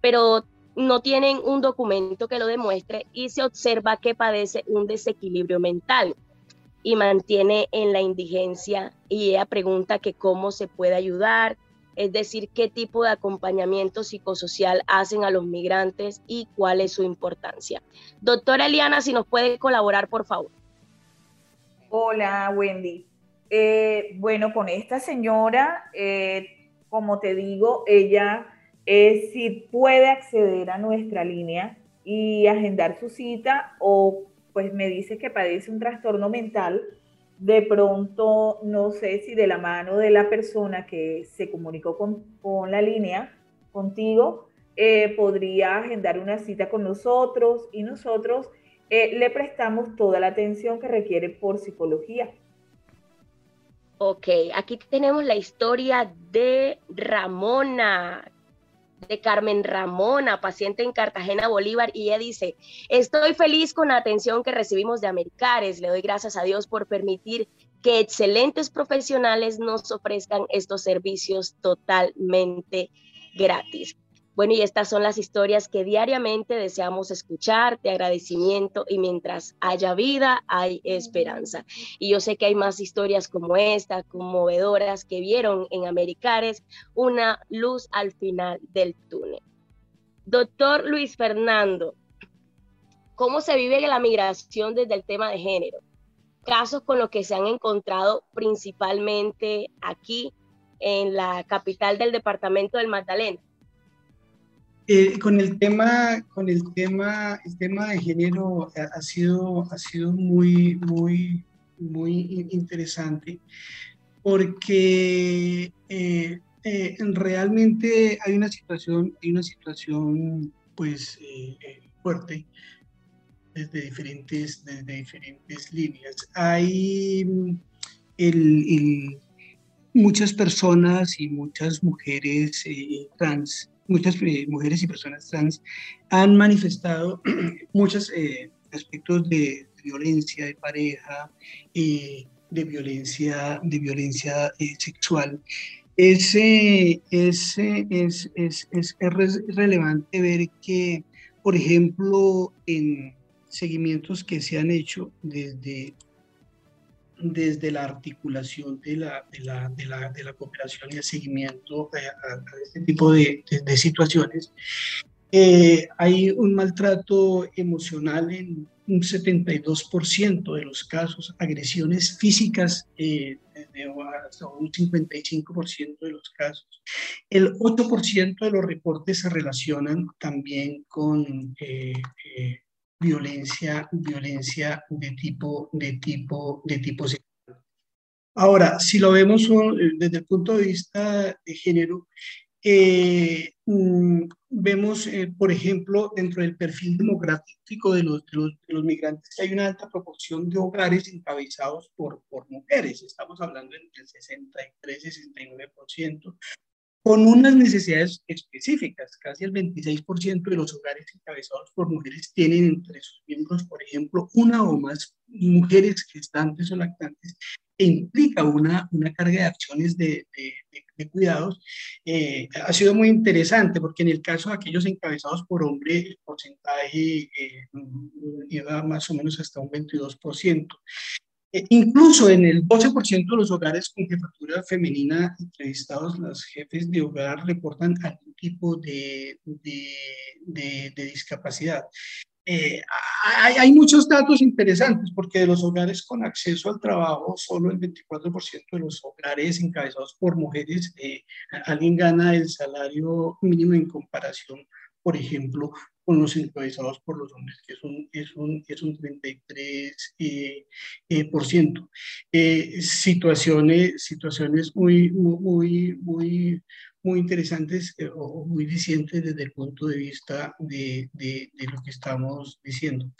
pero no tienen un documento que lo demuestre y se observa que padece un desequilibrio mental y mantiene en la indigencia y ella pregunta que cómo se puede ayudar, es decir, qué tipo de acompañamiento psicosocial hacen a los migrantes y cuál es su importancia. Doctora Eliana, si nos puede colaborar, por favor. Hola, Wendy. Eh, bueno, con esta señora, eh, como te digo, ella es si puede acceder a nuestra línea y agendar su cita o pues me dice que padece un trastorno mental, de pronto no sé si de la mano de la persona que se comunicó con, la línea contigo, eh, podría agendar una cita con nosotros y nosotros eh, le prestamos toda la atención que requiere por psicología. Ok, aquí tenemos la historia de Ramona, de Carmen Ramona, paciente en Cartagena, Bolívar, y ella dice, estoy feliz con la atención que recibimos de Americares, le doy gracias a Dios por permitir que excelentes profesionales nos ofrezcan estos servicios totalmente gratis. Bueno, y estas son las historias que diariamente deseamos escuchar de agradecimiento y mientras haya vida, hay esperanza. Y yo sé que hay más historias como esta, conmovedoras, que vieron en Americares una luz al final del túnel. Doctor Luis Fernando, ¿cómo se vive la migración desde el tema de género? Casos con los que se han encontrado principalmente aquí en la capital del departamento del Magdalena. Eh, con el tema, con el tema, el tema de género ha, sido, ha sido muy, muy, muy interesante porque eh, eh, realmente hay una situación, hay una situación pues fuerte desde diferentes, desde diferentes líneas. Hay el, el muchas personas y muchas mujeres trans, muchas mujeres y personas trans han manifestado muchos aspectos de violencia de pareja, de violencia, de violencia sexual. Es, es, es, es, relevante ver que, por ejemplo, en seguimientos que se han hecho desde, desde la articulación de la, de la, de la, de la cooperación y el seguimiento a, este tipo de, de situaciones, eh, hay un maltrato emocional en un 72% de los casos, agresiones físicas eh, hasta un 55% de los casos. El 8% de los reportes se relacionan también con eh, violencia, violencia de tipo, de tipo, de sexual. Ahora, si lo vemos desde el punto de vista de género, eh, mm, vemos, eh, por ejemplo, dentro del perfil demográfico de los, de los, migrantes que hay una alta proporción de hogares encabezados por, por mujeres. Estamos hablando entre el 63 y 69%, con unas necesidades específicas. Casi el 26% de los hogares encabezados por mujeres tienen entre sus miembros, por ejemplo, una o más mujeres gestantes o lactantes e implica una, una carga de acciones de, de, de cuidados, eh, ha sido muy interesante porque en el caso de aquellos encabezados por hombre, el porcentaje eh, iba más o menos hasta un 22%. Eh, incluso en el 12% de los hogares con jefatura femenina entrevistados, los jefes de hogar reportan algún tipo de, de, de, de discapacidad. Eh, hay, muchos datos interesantes porque de los hogares con acceso al trabajo, solo el 24% de los hogares encabezados por mujeres, eh, alguien gana el salario mínimo en comparación, por ejemplo, con los encabezados por los hombres, que es un, es un, es un 33%. Eh, por ciento. situaciones, situaciones muy, muy, muy, muy interesantes eh, o muy dicientes desde el punto de vista de, de, lo que estamos diciendo.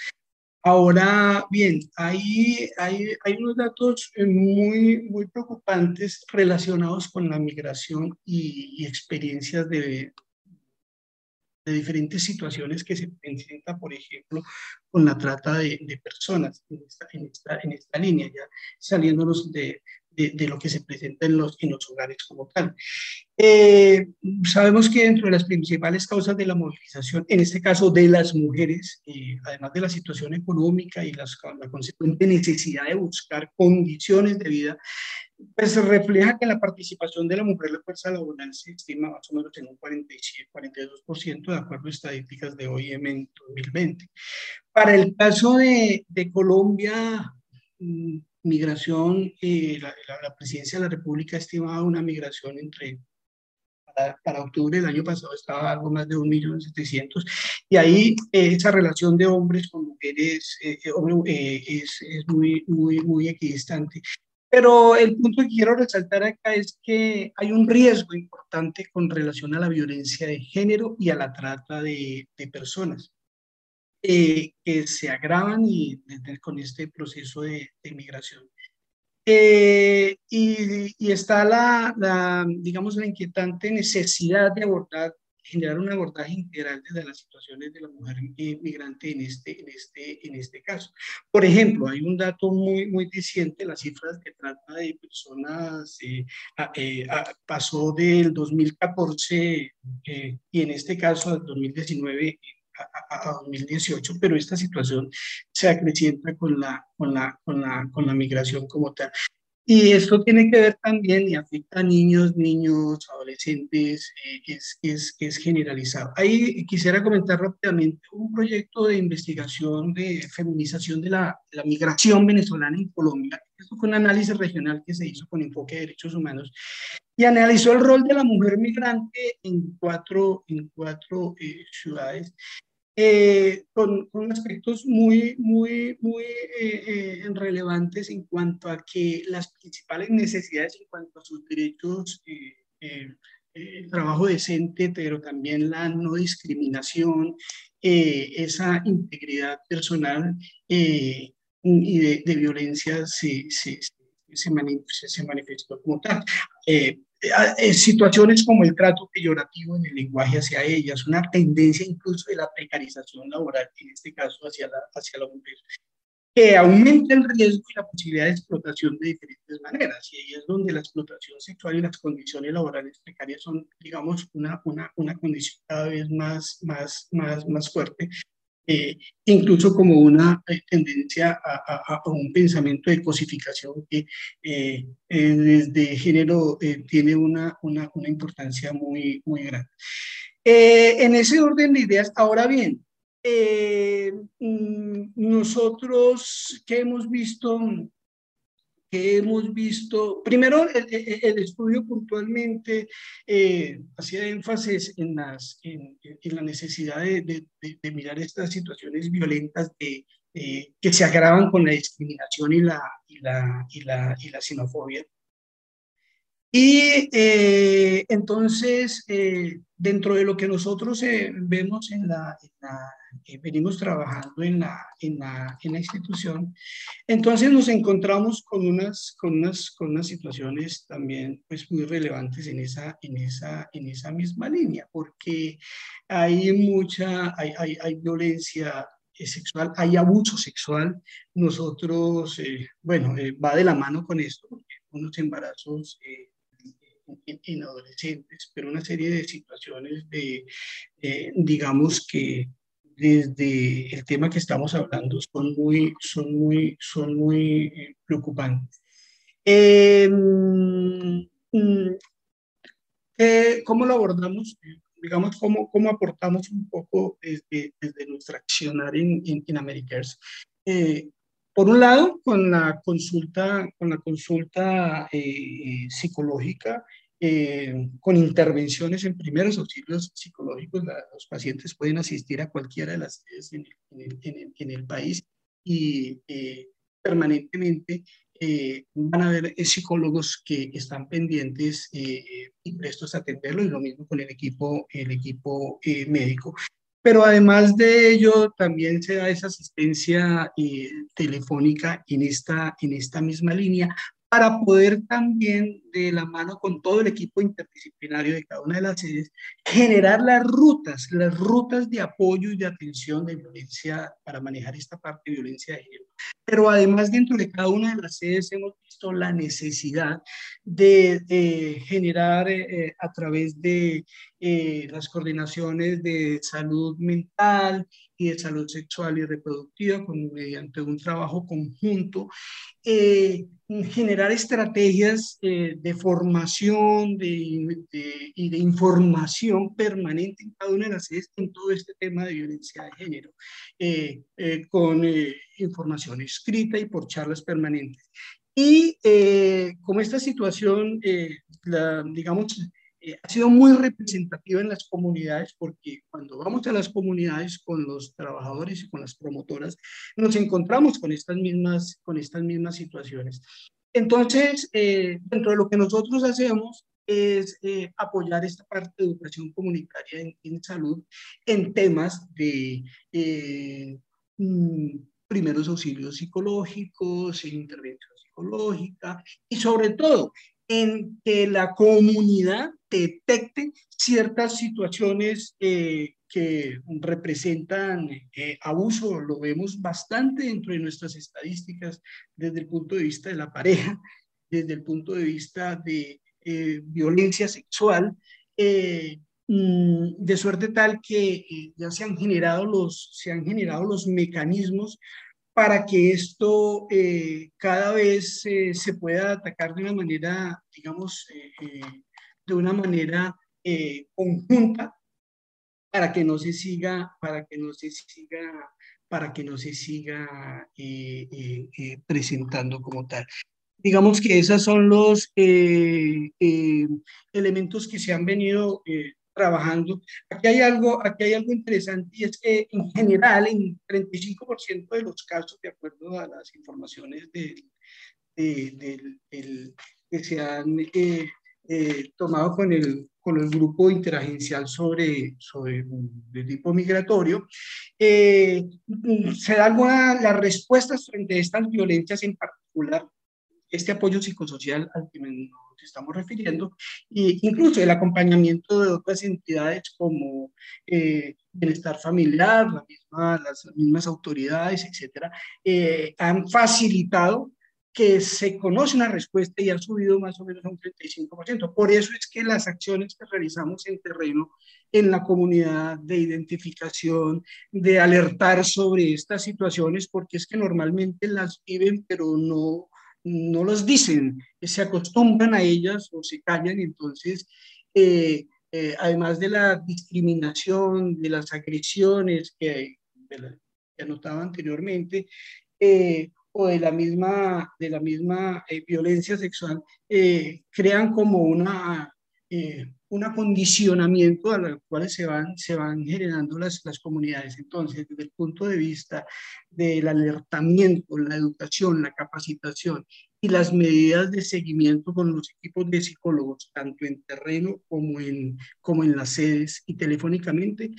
Ahora bien, hay, hay, hay unos datos eh, muy, muy preocupantes relacionados con la migración y, experiencias de, de diferentes situaciones que se presentan, por ejemplo, con la trata de, de personas en esta, en, esta, en esta, línea, ya saliéndonos de, de, lo que se presenta en los, en los hogares como tal. Eh, sabemos que dentro de las principales causas de la movilización, en este caso de las mujeres, eh, además de la situación económica y las, la consecuente necesidad de buscar condiciones de vida, pues refleja que la participación de la mujer en la fuerza laboral se estima más o menos en un 47, 42% de acuerdo a estadísticas de OIM en 2020. Para el caso de, de Colombia, mm, migración, eh, la, la, presidencia de la República estimaba una migración entre, para, octubre del año pasado estaba algo más de 1.700.000, y ahí eh, esa relación de hombres con mujeres eh, es, es, muy, muy, muy equidistante. Pero el punto que quiero resaltar acá es que hay un riesgo importante con relación a la violencia de género y a la trata de, de personas. Eh, que se agravan y, con este proceso de, migración. Eh, y, está la, la, digamos, la inquietante necesidad de abordar, generar un abordaje integral de las situaciones de la mujer migrante en este, en este, en este caso. Por ejemplo, hay un dato muy, muy diciente, las cifras que trata de personas, eh, pasó del 2014 y en este caso al 2019 a, 2018, pero esta situación se acrecienta con la, con, la, con, la, con la migración como tal. Y esto tiene que ver también y afecta a niños, niños, adolescentes, eh, es, es, es, generalizado. Ahí quisiera comentar rápidamente un proyecto de investigación de feminización de la, la migración venezolana en Colombia. Esto fue un análisis regional que se hizo con enfoque de derechos humanos y analizó el rol de la mujer migrante en cuatro, en cuatro eh, ciudades eh, con, con, aspectos muy, muy, muy eh, eh, relevantes en cuanto a que las principales necesidades en cuanto a sus derechos, el trabajo decente, pero también la no discriminación, esa integridad personal y de, de violencia se, se, se, se, manifestó como tal. Situaciones como el trato peyorativo en el lenguaje hacia ellas, una tendencia incluso de la precarización laboral, en este caso hacia la, hacia la mujer, que aumenta el riesgo y la posibilidad de explotación de diferentes maneras. Y ahí es donde la explotación sexual y las condiciones laborales precarias son, digamos, una, una, una condición cada vez más, más, más, más fuerte eh, incluso como una eh, tendencia a, un pensamiento de cosificación que eh, desde género tiene una, una, una, importancia muy, muy grande. en ese orden de ideas, ahora bien, mm, nosotros que hemos visto hemos visto, primero el, estudio puntualmente eh, hacía énfasis en, las, en, la necesidad de, de, mirar estas situaciones violentas de, que se agravan con la discriminación y la, y la, y la, y la xenofobia. Y eh, entonces, eh, dentro de lo que nosotros vemos en la, en la venimos trabajando en la, en la, en, la, institución, entonces nos encontramos con unas, con unas, con unas situaciones también pues, muy relevantes en esa, en, esa, en esa misma línea, porque hay mucha, hay, hay, hay violencia sexual, hay abuso sexual. Nosotros, eh, bueno, eh, va de la mano con esto, unos embarazos eh, en, adolescentes, pero una serie de situaciones de, digamos que desde el tema que estamos hablando son muy, son muy, son muy eh, preocupantes. Mm, eh, ¿Cómo lo abordamos? Digamos, ¿cómo, cómo aportamos un poco desde, desde nuestra accionar en, en, en eh, por un lado, con la consulta, con la consulta psicológica eh, con intervenciones en primeros auxilios psicológicos, los pacientes pueden asistir a cualquiera de las sedes en el, en el, país y eh, permanentemente eh, van a haber psicólogos que están pendientes y prestos a atenderlo y lo mismo con el equipo, el equipo médico. Pero además de ello, también se da esa asistencia telefónica en esta, en esta misma línea para poder también, de la mano con todo el equipo interdisciplinario de cada una de las sedes, generar las rutas, las rutas de apoyo y de atención de violencia para manejar esta parte de violencia de género. Pero además, dentro de cada una de las sedes hemos visto la necesidad de generar eh, eh, a través de eh, las coordinaciones de salud mental y de salud sexual y reproductiva, con, mediante un trabajo conjunto, generar estrategias de formación de, y de información permanente en cada una de las sedes en todo este tema de violencia de género, con información escrita y por charlas permanentes. Y eh, como esta situación, eh, la, digamos, eh, ha sido muy representativa en las comunidades, porque cuando vamos a las comunidades con los trabajadores y con las promotoras, nos encontramos con estas mismas, con estas mismas situaciones. Entonces, dentro de lo que nosotros hacemos es apoyar esta parte de educación comunitaria en, en salud en temas de mm, primeros auxilios psicológicos, en intervención psicológica y sobre todo en que la comunidad detecte ciertas situaciones eh, que representan eh, abuso, lo vemos bastante dentro de nuestras estadísticas desde el punto de vista de la pareja, desde el punto de vista de eh, violencia sexual, mm, de suerte tal que ya se han generado los, se han generado los mecanismos para que esto eh, cada vez eh, se pueda atacar de una manera, digamos, eh, de una manera conjunta para que no se siga, para que no se siga, para que no se siga presentando como tal. Digamos que esos son los elementos que se han venido trabajando. Aquí hay algo, aquí hay algo interesante y es que en general en 35% de los casos, de acuerdo a las informaciones de, que se han eh, eh, tomado con el, con el grupo interagencial sobre, sobre tipo migratorio, eh, se dan las respuestas frente a estas violencias en particular este apoyo psicosocial al que nos estamos refiriendo, e incluso el acompañamiento de otras entidades como eh, bienestar familiar, la misma, las mismas autoridades, etcétera, eh, han facilitado que se conoce una respuesta y ha subido más o menos a un 35%. Por eso es que las acciones que realizamos en terreno, en la comunidad de identificación, de alertar sobre estas situaciones, porque es que normalmente las viven, pero no, no las dicen, se acostumbran a ellas o se callan, entonces, eh, eh, además de la discriminación, de las agresiones que, que anotaba anteriormente, eh, o de la misma, de la misma violencia sexual crean como una, un acondicionamiento a los cuales se van, se van generando las, las comunidades. Entonces, desde el punto de vista del alertamiento, la educación, la capacitación y las medidas de seguimiento con los equipos de psicólogos, tanto en terreno como en, como en las sedes y telefónicamente,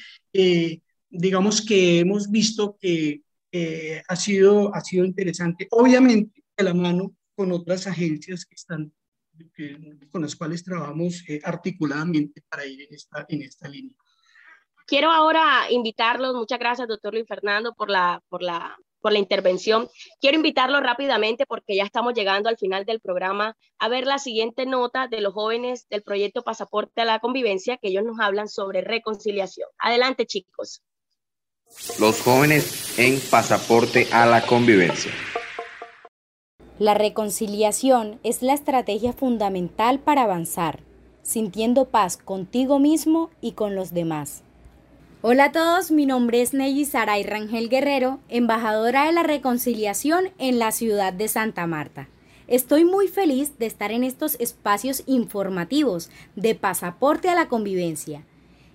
digamos que hemos visto que eh, ha, sido, ha sido interesante. Obviamente, de la mano con otras agencias que están, con las cuales trabajamos eh, articuladamente para ir en esta, en esta línea. Quiero ahora invitarlos, muchas gracias, doctor Luis Fernando, por la, por la, por la intervención. Quiero invitarlos rápidamente, porque ya estamos llegando al final del programa, a ver la siguiente nota de los jóvenes del proyecto Pasaporte a la Convivencia, que ellos nos hablan sobre reconciliación. Adelante, chicos. Los jóvenes en pasaporte a la convivencia. La reconciliación es la estrategia fundamental para avanzar, sintiendo paz contigo mismo y con los demás. Hola a todos, mi nombre es Neyi Saray Rangel Guerrero, embajadora de la reconciliación en la ciudad de Santa Marta. Estoy muy feliz de estar en estos espacios informativos de pasaporte a la convivencia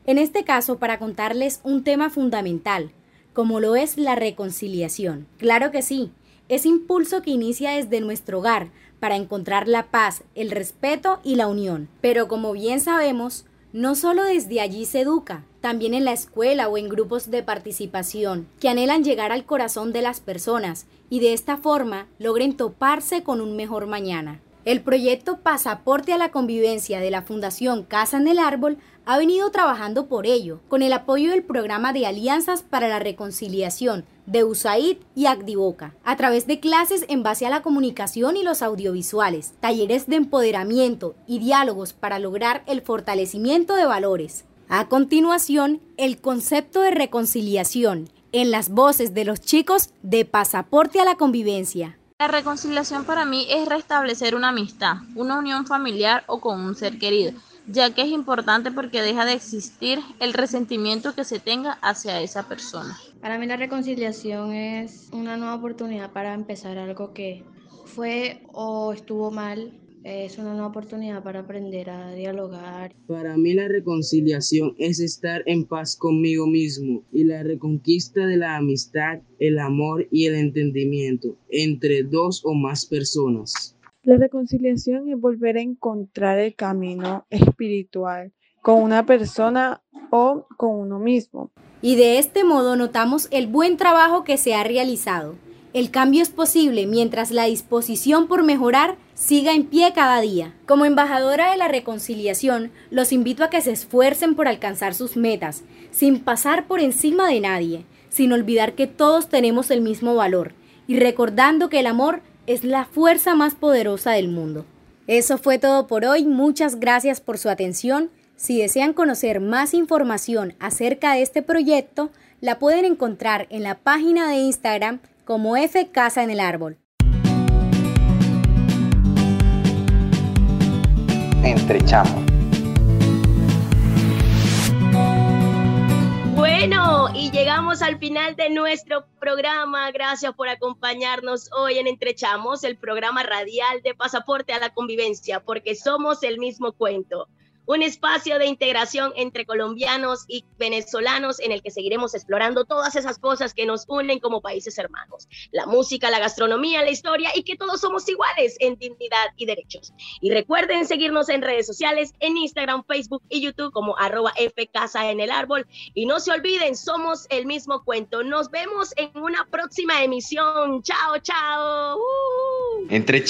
en este caso, para contarles un tema fundamental, como lo es la reconciliación. Claro que sí, ese impulso que inicia desde nuestro hogar para encontrar la paz, el respeto y la unión. Pero como bien sabemos, no solo desde allí se educa, también en la escuela o en grupos de participación, que anhelan llegar al corazón de las personas y de esta forma logren toparse con un mejor mañana. El proyecto Pasaporte a la Convivencia de la Fundación Casa en el Árbol ha venido trabajando por ello, con el apoyo del programa de Alianzas para la Reconciliación de USAID y Agdivoca, a través de clases en base a la comunicación y los audiovisuales, talleres de empoderamiento y diálogos para lograr el fortalecimiento de valores. A continuación, el concepto de reconciliación en las voces de los chicos de Pasaporte a la Convivencia. La reconciliación para mí es restablecer una amistad, una unión familiar o con un ser querido, ya que es importante porque deja de existir el resentimiento que se tenga hacia esa persona. Para mí la reconciliación es una nueva oportunidad para empezar algo que fue o estuvo mal es una nueva oportunidad para aprender a dialogar. Para mí la reconciliación es estar en paz conmigo mismo y la reconquista de la amistad, el amor y el entendimiento entre dos o más personas. La reconciliación es volver a encontrar el camino espiritual con una persona o con uno mismo. Y de este modo notamos el buen trabajo que se ha realizado. El cambio es posible mientras la disposición por mejorar siga en pie cada día. Como embajadora de la reconciliación, los invito a que se esfuercen por alcanzar sus metas, sin pasar por encima de nadie, sin olvidar que todos tenemos el mismo valor y recordando que el amor es la fuerza más poderosa del mundo. Eso fue todo por hoy, muchas gracias por su atención. Si desean conocer más información acerca de este proyecto, la pueden encontrar en la página de Instagram como F Casa en el Árbol. entre chamos. Bueno, y llegamos al final de nuestro programa. Gracias por acompañarnos hoy en Entrechamos, el programa radial de Pasaporte a la Convivencia, porque somos el mismo cuento. Un espacio de integración entre colombianos y venezolanos en el que seguiremos explorando todas esas cosas que nos unen como países hermanos. La música, la gastronomía, la historia y que todos somos iguales en dignidad y derechos. Y recuerden seguirnos en redes sociales, en Instagram, Facebook y YouTube como arroba Casa en el Árbol. Y no se olviden, somos el mismo cuento. Nos vemos en una próxima emisión. Chao, chao. Uh. Entre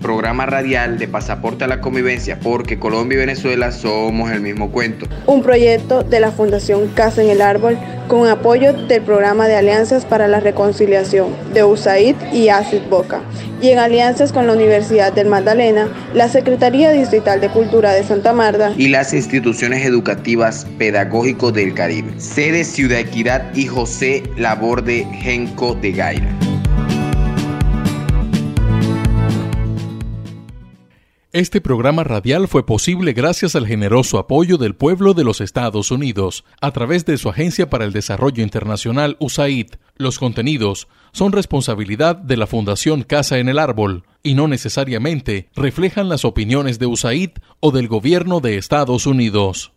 programa radial de Pasaporte a la Convivencia, porque Colombia y Venezuela somos el mismo cuento. Un proyecto de la Fundación Casa en el Árbol con apoyo del Programa de Alianzas para la Reconciliación de USAID y ACID Boca. Y en alianzas con la Universidad del Magdalena, la Secretaría Distrital de Cultura de Santa Marta y las instituciones educativas pedagógicos del Caribe. Sede Ciudad Equidad y José Laborde Genco de Gaira. Este programa radial fue posible gracias al generoso apoyo del pueblo de los Estados Unidos a través de su Agencia para el Desarrollo Internacional USAID. Los contenidos son responsabilidad de la Fundación Casa en el Árbol y no necesariamente reflejan las opiniones de USAID o del gobierno de Estados Unidos.